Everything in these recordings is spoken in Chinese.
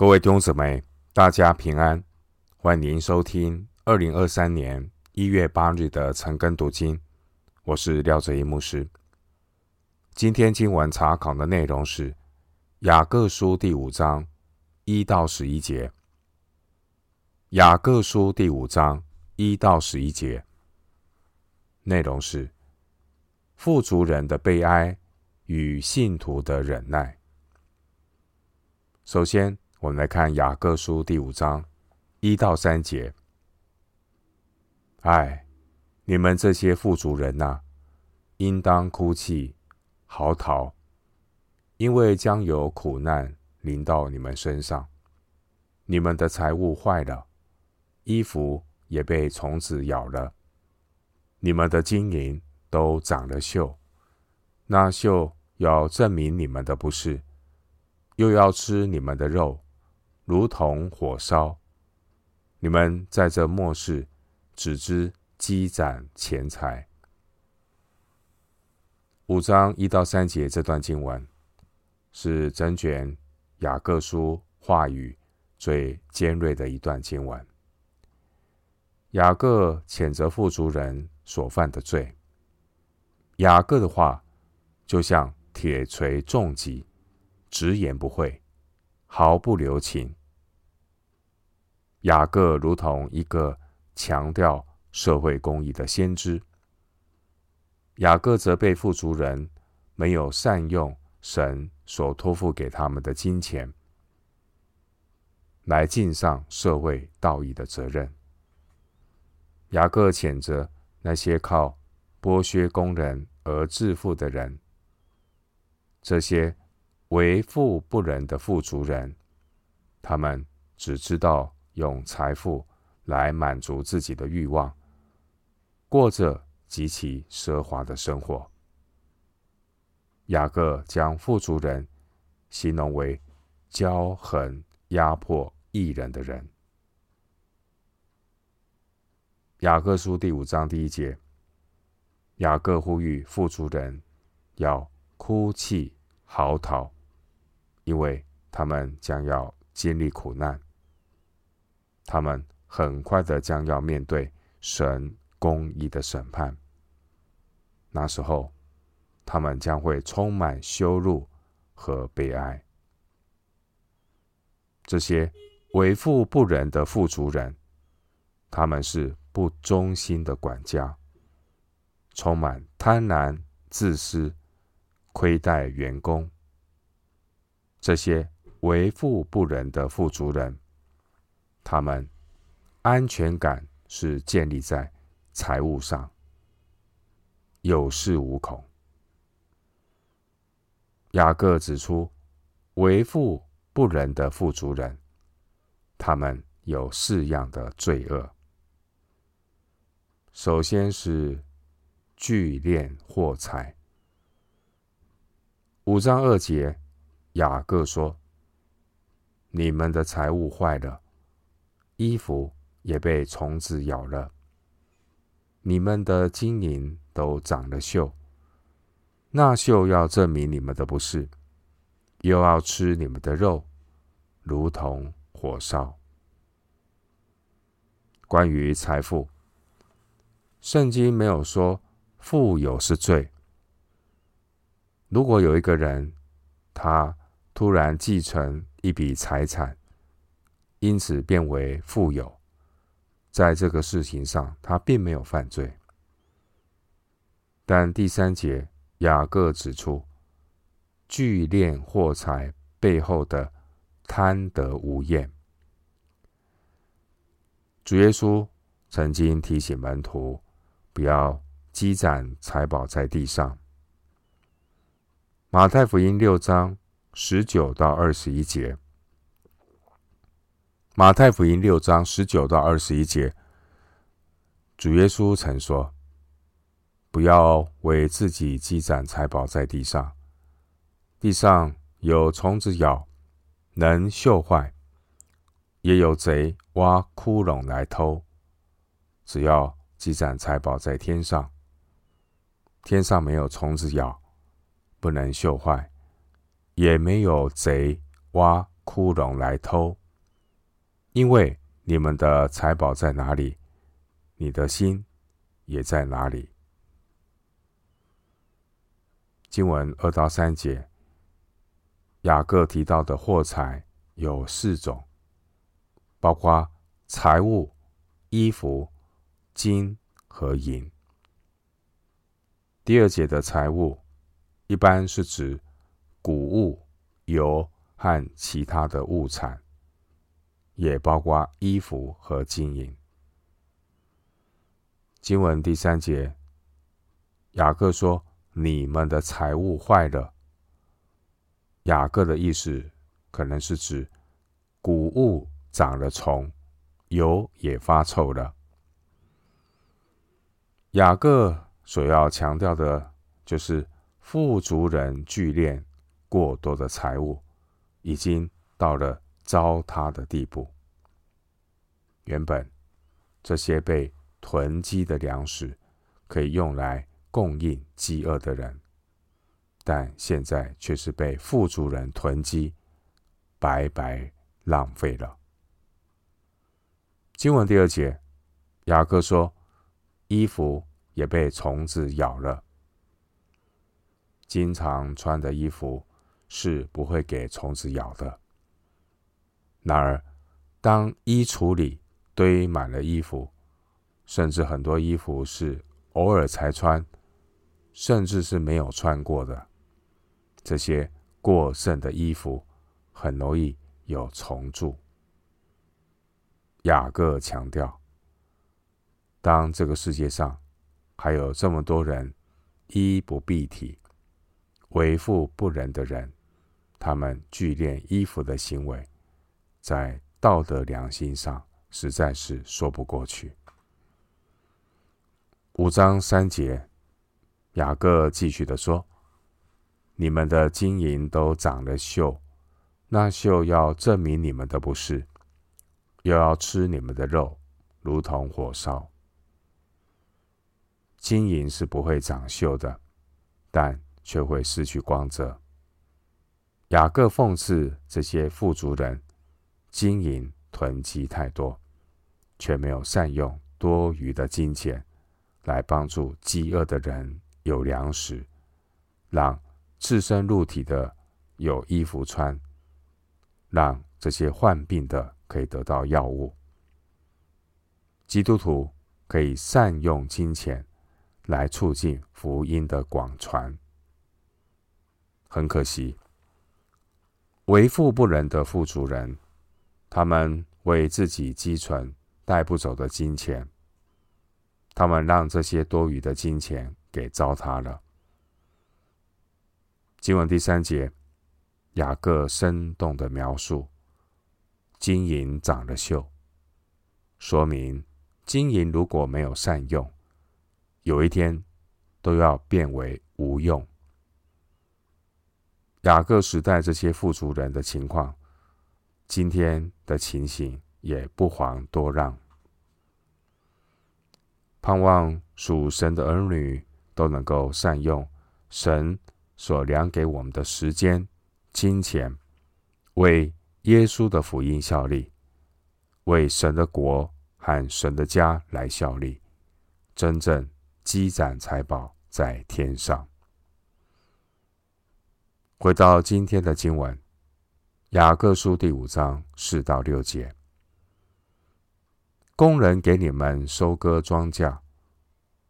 各位弟兄姊妹，大家平安，欢迎收听二零二三年一月八日的晨更读经。我是廖哲一牧师。今天经文查考的内容是雅各书第五章一到十一节。雅各书第五章一到十一节内容是富足人的悲哀与信徒的忍耐。首先，我们来看雅各书第五章一到三节。唉，你们这些富足人呐、应当哭泣、嚎啕，因为将有苦难临到你们身上。你们的财物坏了，衣服也被虫子咬了，你们的金银都长了锈，那锈要证明你们的不是，又要吃你们的肉。如同火烧，你们在这末世只知积攒钱财。五章一到三节这段经文是整卷雅各书话语最尖锐的一段经文。雅各谴责富足人所犯的罪。雅各的话就像铁锤重击，直言不讳，毫不留情。雅各如同一个强调社会公义的先知。雅各责备富足人没有善用神所托付给他们的金钱，来尽上社会道义的责任。雅各谴责那些靠剥削工人而致富的人，这些为富不仁的富足人，他们只知道。用财富来满足自己的欲望，过着极其奢华的生活。雅各将富足人形容为骄横压迫义人的人。雅各书第五章第一节，雅各呼吁富足人要哭泣嚎啕，因为他们将要经历苦难。他们很快的将要面对神公义的审判，那时候，他们将会充满羞辱和悲哀。这些为富不仁的富足人，他们是不忠心的管家，充满贪婪、自私、亏待员工。这些为富不仁的富足人。他们安全感是建立在财务上，有恃无恐。雅各指出，为富不仁的富足人，他们有四样的罪恶。首先是聚敛货财。五章二节，雅各说：“你们的财物坏了。”衣服也被虫子咬了，你们的金银都长了锈，那锈要证明你们的不是，又要吃你们的肉，如同火烧。关于财富，圣经没有说富有是罪。如果有一个人，他突然继承一笔财产，因此变为富有，在这个事情上，他并没有犯罪。但第三节，雅各指出，聚敛货财背后的贪得无厌。主耶稣曾经提醒门徒，不要积攒财宝在地上。马太福音六章十九到二十一节。马太福音六章十九到二十一节，主耶稣曾说：“不要为自己积攒财宝在地上，地上有虫子咬，能锈坏；也有贼挖窟窿来偷。只要积攒财宝在天上，天上没有虫子咬，不能锈坏；也没有贼挖窟窿来偷，因为你们的财宝在哪里，你的心也在哪里。经文二到三节，雅各提到的货财有四种，包括财物、衣服、金和银。第二节的财物，一般是指谷物、油和其他的物产，也包括衣服和金银。经文第三节，雅各说：“你们的财物坏了。”雅各的意思可能是指谷物长了虫，油也发臭了。雅各。所要强调的，就是富足人聚敛过多的财物，已经到了糟蹋的地步。原本这些被囤积的粮食，可以用来供应饥饿的人，但现在却是被富足人囤积，白白浪费了。经文第二节，雅各说：“衣服。”也被虫子咬了。经常穿的衣服是不会给虫子咬的。然而，当衣橱里堆满了衣服，甚至很多衣服是偶尔才穿，甚至是没有穿过的，这些过剩的衣服很容易有虫蛀。雅各强调，当这个世界上，还有这么多人衣不蔽体、为富不仁的人，他们聚敛衣服的行为，在道德良心上实在是说不过去。五章三节，雅各继续的说：“你们的金银都长了锈，那锈要证明你们的不是，又要吃你们的肉，如同火烧。”金银是不会长锈的，但却会失去光泽。雅各讽刺这些富足人，金银囤积太多，却没有善用多余的金钱来帮助饥饿的人有粮食，让赤身露体的有衣服穿，让这些患病的可以得到药物。基督徒可以善用金钱。来促进福音的广传。很可惜，为富不仁的富足人，他们为自己积存带不走的金钱，他们让这些多余的金钱给糟蹋了。经文第三节，雅各生动的描述金银长了锈，说明金银如果没有善用。有一天，都要变为无用。雅各时代这些富足人的情况，今天的情形也不遑多让。盼望属神的儿女都能够善用神所量给我们的时间、金钱，为耶稣的福音效力，为神的国和神的家来效力，真正。积攒财宝在天上。回到今天的经文，《雅各书》第五章四到六节：工人给你们收割庄稼，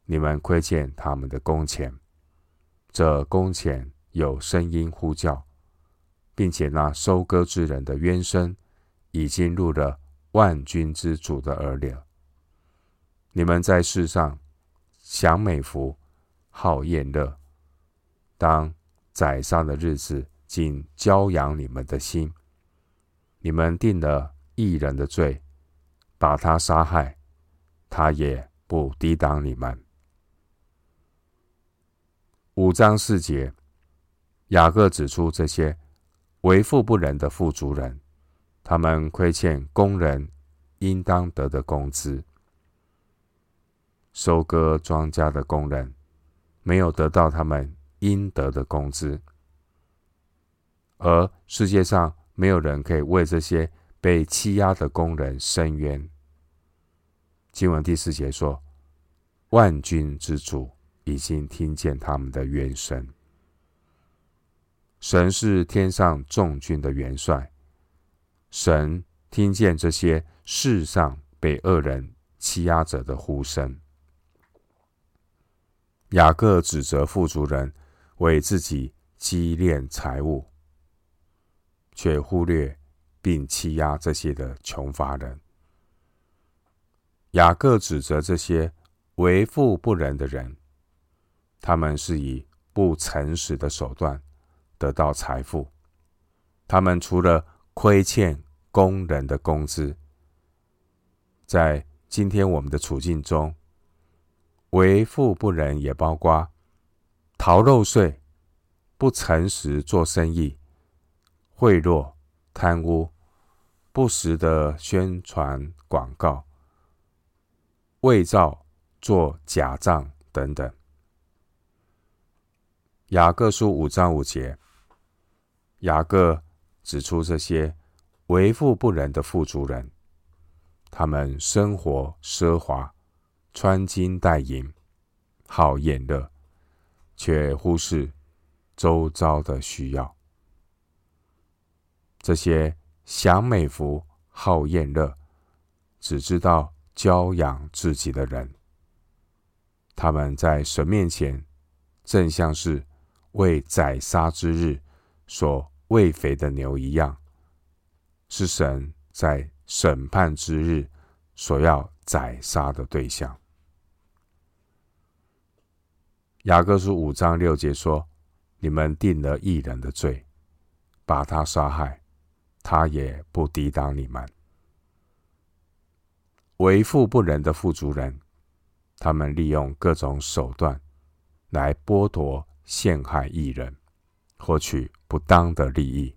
你们亏欠他们的工钱。这工钱有声音呼叫，并且那收割之人的冤声已经入了万军之主的耳里。你们在世上。享美福，好宴乐。当宰杀的日子，竟娇养你们的心。你们定了义人的罪，把他杀害，他也不抵挡你们。五章四节，雅各指出这些为富不仁的富足人，他们亏欠工人应当得的工资。收割庄稼的工人没有得到他们应得的工资，而世界上没有人可以为这些被欺压的工人伸冤。经文第四节说：“万军之主已经听见他们的冤声。”神是天上众军的元帅，神听见这些世上被恶人欺压者的呼声。雅各指责富足人为自己积敛财物，却忽略并欺压这些的穷乏人。雅各指责这些为富不仁的人，他们是以不诚实的手段得到财富。他们除了亏欠工人的工资，在今天我们的处境中，为富不仁也包括逃漏税、不诚实做生意、贿赂、贪污、不实的宣传广告。伪造、做假账等等。雅各书五章五节，雅各指出这些为富不仁的富足人，他们生活奢华，穿金戴银，好宴乐，却忽视周遭的需要。这些享美福、好宴乐，只知道。娇养自己的人，他们在神面前，正像是为宰杀之日所喂肥的牛一样，是神在审判之日所要宰杀的对象。雅各书五章六节说：“你们定了一人的罪，把他杀害，他也不抵挡你们。”为富不仁的富足人，他们利用各种手段来剥夺、陷害义人，获取不当的利益，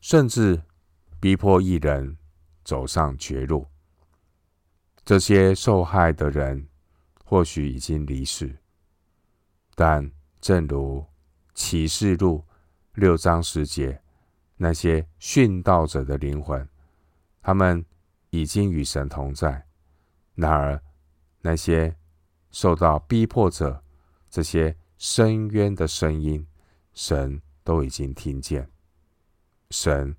甚至逼迫义人走上绝路。这些受害的人或许已经离世，但正如启示录六章十节，那些殉道者的灵魂，他们。已经与神同在。然而，那些受到逼迫者，这些深渊的声音，神都已经听见。神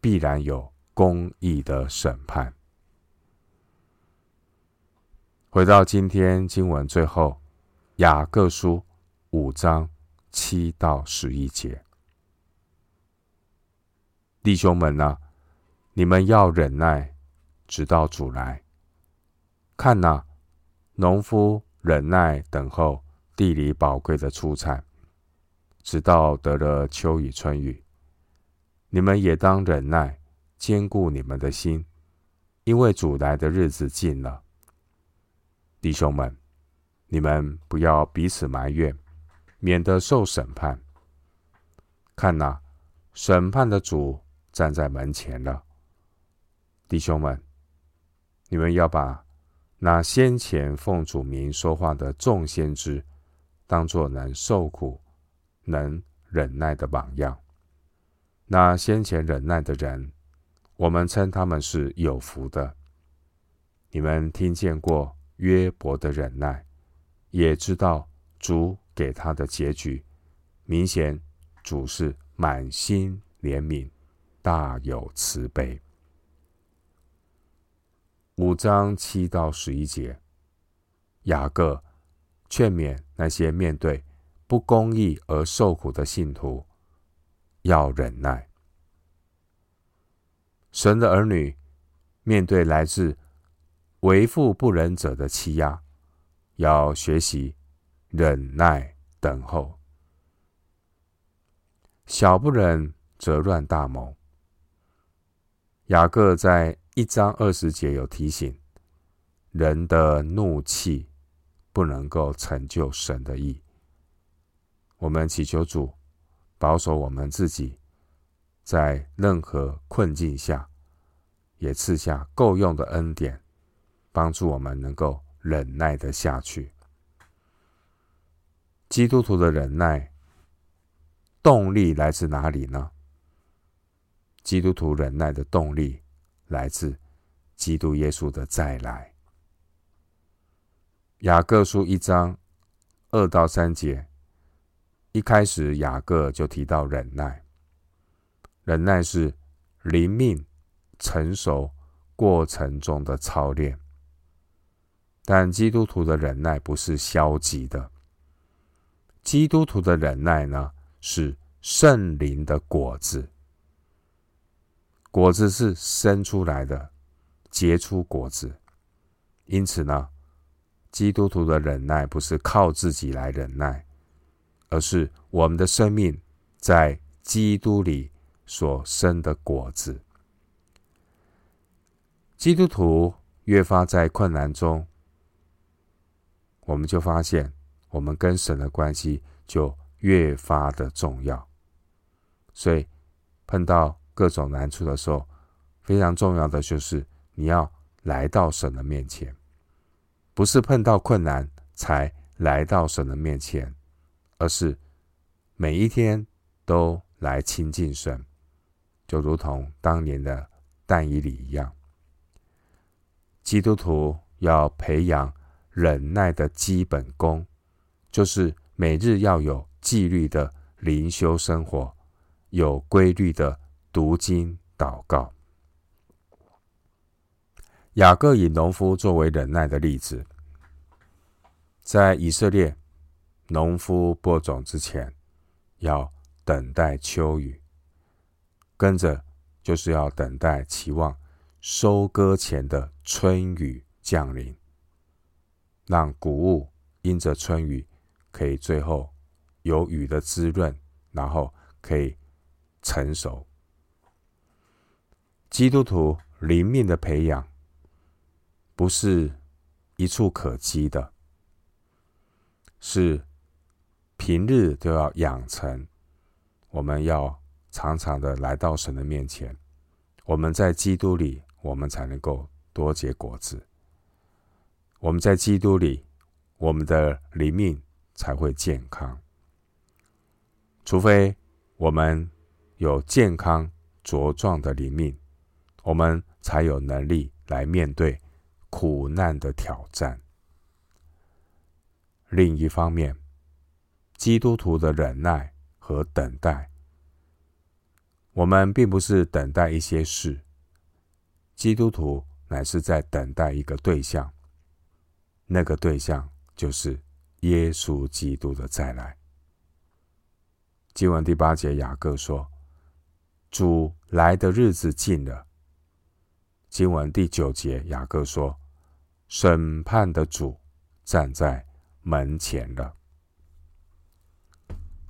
必然有公义的审判。回到今天经文最后，雅各书五章七到十一节，弟兄们啊，你们要忍耐。直到主来，看呐、农夫忍耐等候地里宝贵的出产，直到得了秋雨春雨。你们也当忍耐，坚固你们的心，因为主来的日子近了。弟兄们，你们不要彼此埋怨，免得受审判。看呐、审判的主站在门前了。弟兄们。你们要把那先前奉主名说话的众先知，当作能受苦、能忍耐的榜样。那先前忍耐的人，我们称他们是有福的。你们听见过约伯的忍耐，也知道主给他的结局。明显主是满心怜悯，大有慈悲。五章七到十一节，雅各劝勉那些面对不公义而受苦的信徒，要忍耐。神的儿女面对来自为富不仁者的欺压，要学习忍耐等候。小不忍则乱大谋。雅各在。一章二十节有提醒：人的怒气不能够成就神的意。我们祈求主保守我们自己，在任何困境下，也赐下够用的恩典，帮助我们能够忍耐得下去。基督徒的忍耐动力来自哪里呢？基督徒忍耐的动力来自基督耶稣的再来。雅各书一章二到三节，一开始雅各就提到忍耐，忍耐是灵命成熟过程中的操练。但基督徒的忍耐不是消极的，基督徒的忍耐呢，是圣灵的果子，果子是生出来的，结出果子。因此呢，基督徒的忍耐不是靠自己来忍耐，而是我们的生命在基督里所生的果子。基督徒越发在困难中，我们就发现，我们跟神的关系就越发的重要。所以，碰到各种难处的时候，非常重要的就是你要来到神的面前，不是碰到困难才来到神的面前，而是每一天都来亲近神，就如同当年的但以理一样。基督徒要培养。忍耐的基本功，就是每日要有纪律的灵修生活，有规律的读经祷告。雅各以农夫作为忍耐的例子，在以色列，农夫播种之前要等待秋雨，跟着就是要等待期望收割前的春雨降临。让谷物因着春雨，可以最后有雨的滋润，然后可以成熟。基督徒灵命的培养，不是一蹴可及的，是平日都要养成。我们要常常的来到神的面前，我们在基督里，我们才能够多结果子。我们在基督里，我们的灵命才会健康。除非我们有健康茁壮的灵命，我们才有能力来面对苦难的挑战。另一方面，基督徒的忍耐和等待，我们并不是等待一些事，基督徒乃是在等待一个对象。那个对象就是耶稣基督的再来。经文第八节，雅各说：“主来的日子近了。”经文第九节，雅各说：“审判的主站在门前了。”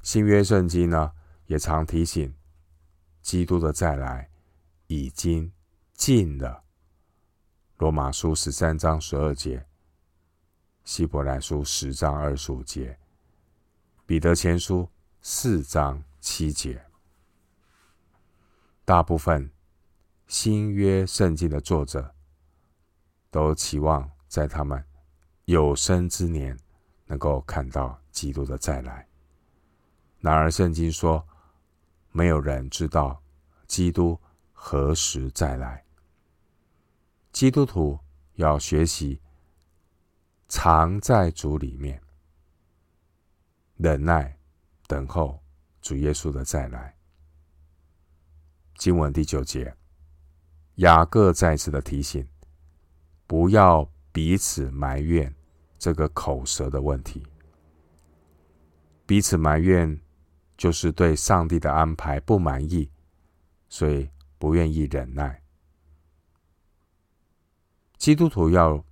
新约圣经呢，也常提醒基督的再来已经近了。罗马书十三章十二节。希伯来书十章二十五节，彼得前书四章七节，大部分新约圣经的作者都期望在他们有生之年能够看到基督的再来。然而，圣经说，没有人知道基督何时再来。基督徒要学习。常在主里面，忍耐等候主耶稣的再来。经文第九节，雅各再次的提醒，不要彼此埋怨这个口舌的问题。彼此埋怨，就是对上帝的安排不满意，所以不愿意忍耐。基督徒要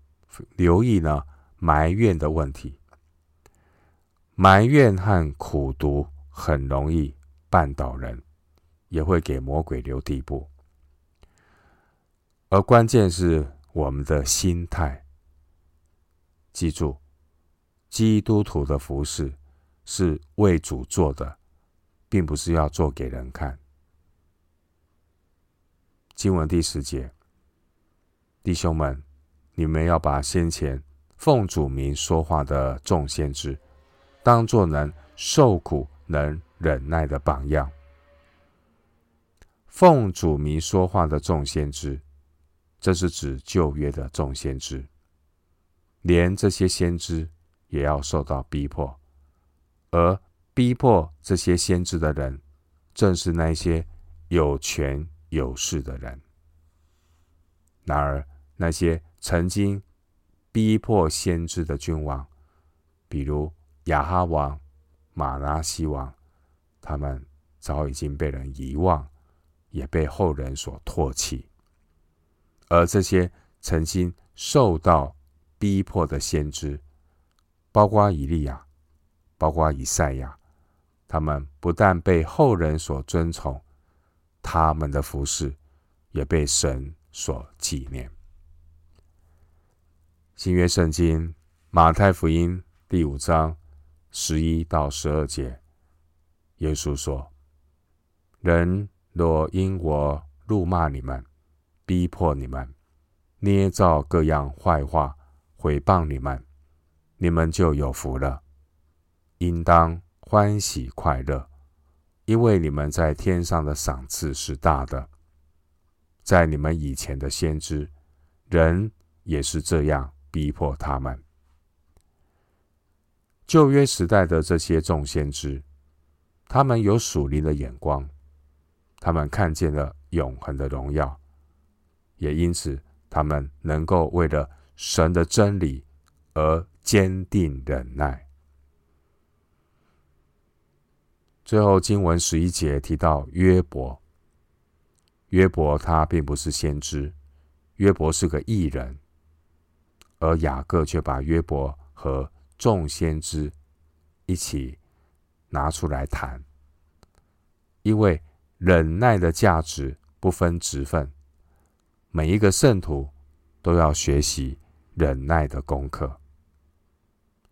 留意呢。埋怨的问题，埋怨和苦读很容易绊倒人，也会给魔鬼留地步。而关键是我们的心态。记住，基督徒的服饰是为主做的，并不是要做给人看。经文第十节，弟兄们，你们要把先前。奉主名说话的众先知，当作能受苦、能忍耐的榜样。奉主名说话的众先知，这是指旧约的众先知，连这些先知也要受到逼迫，而逼迫这些先知的人，正是那些有权有势的人。然而，那些曾经逼迫先知的君王，比如亚哈王、玛拉西王，他们早已经被人遗忘。也被后人所唾弃，而这些曾经受到逼迫的先知，包括以利亚，包括以赛亚，他们不但被后人所尊崇，他们的服事也被神所纪念。新约圣经马太福音第五章十一到十二节，耶稣说：“人。”若因我辱骂你们、逼迫你们、捏造各样坏话毁谤你们，你们就有福了，应当欢喜快乐，因为你们在天上的赏赐是大的。在你们以前的先知，人也是这样逼迫他们。旧约时代的这些众先知，他们有属灵的眼光。他们看见了永恒的荣耀，也因此他们能够为了神的真理而坚定忍耐。最后经文十一节提到约伯，约伯他并不是先知，约伯是个异人，而雅各却把约伯和众先知一起拿出来谈，因为。忍耐的价值不分职分，每一个圣徒都要学习忍耐的功课。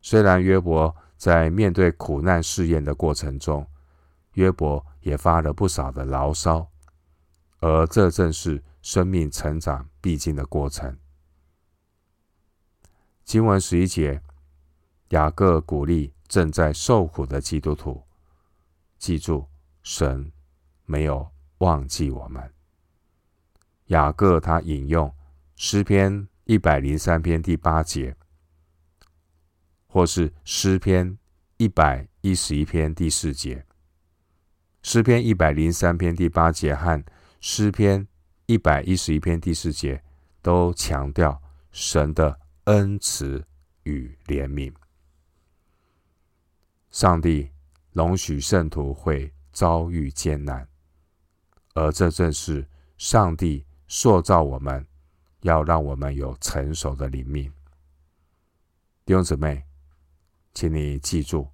虽然约伯在面对苦难试验的过程中，约伯也发了不少的牢骚，而这正是生命成长必经的过程。经文十一节，雅各鼓励正在受苦的基督徒，记住神。没有忘记我们。雅各他引用诗篇一百零三篇第八节，或是诗篇一百一十一篇第四节。诗篇一百零三篇第八节和诗篇一百一十一篇第四节都强调神的恩慈与怜悯。上帝容许圣徒会遭遇艰难。而这正是上帝塑造我们，要让我们有成熟的灵命。弟兄姊妹，请你记住，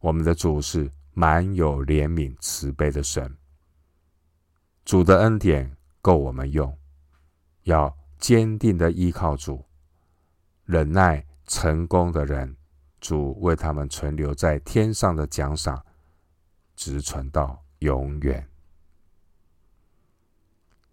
我们的主是满有怜悯、慈悲的神。主的恩典够我们用，要坚定的依靠主，忍耐成功的人，主为他们存留在天上的奖赏，直存到永远。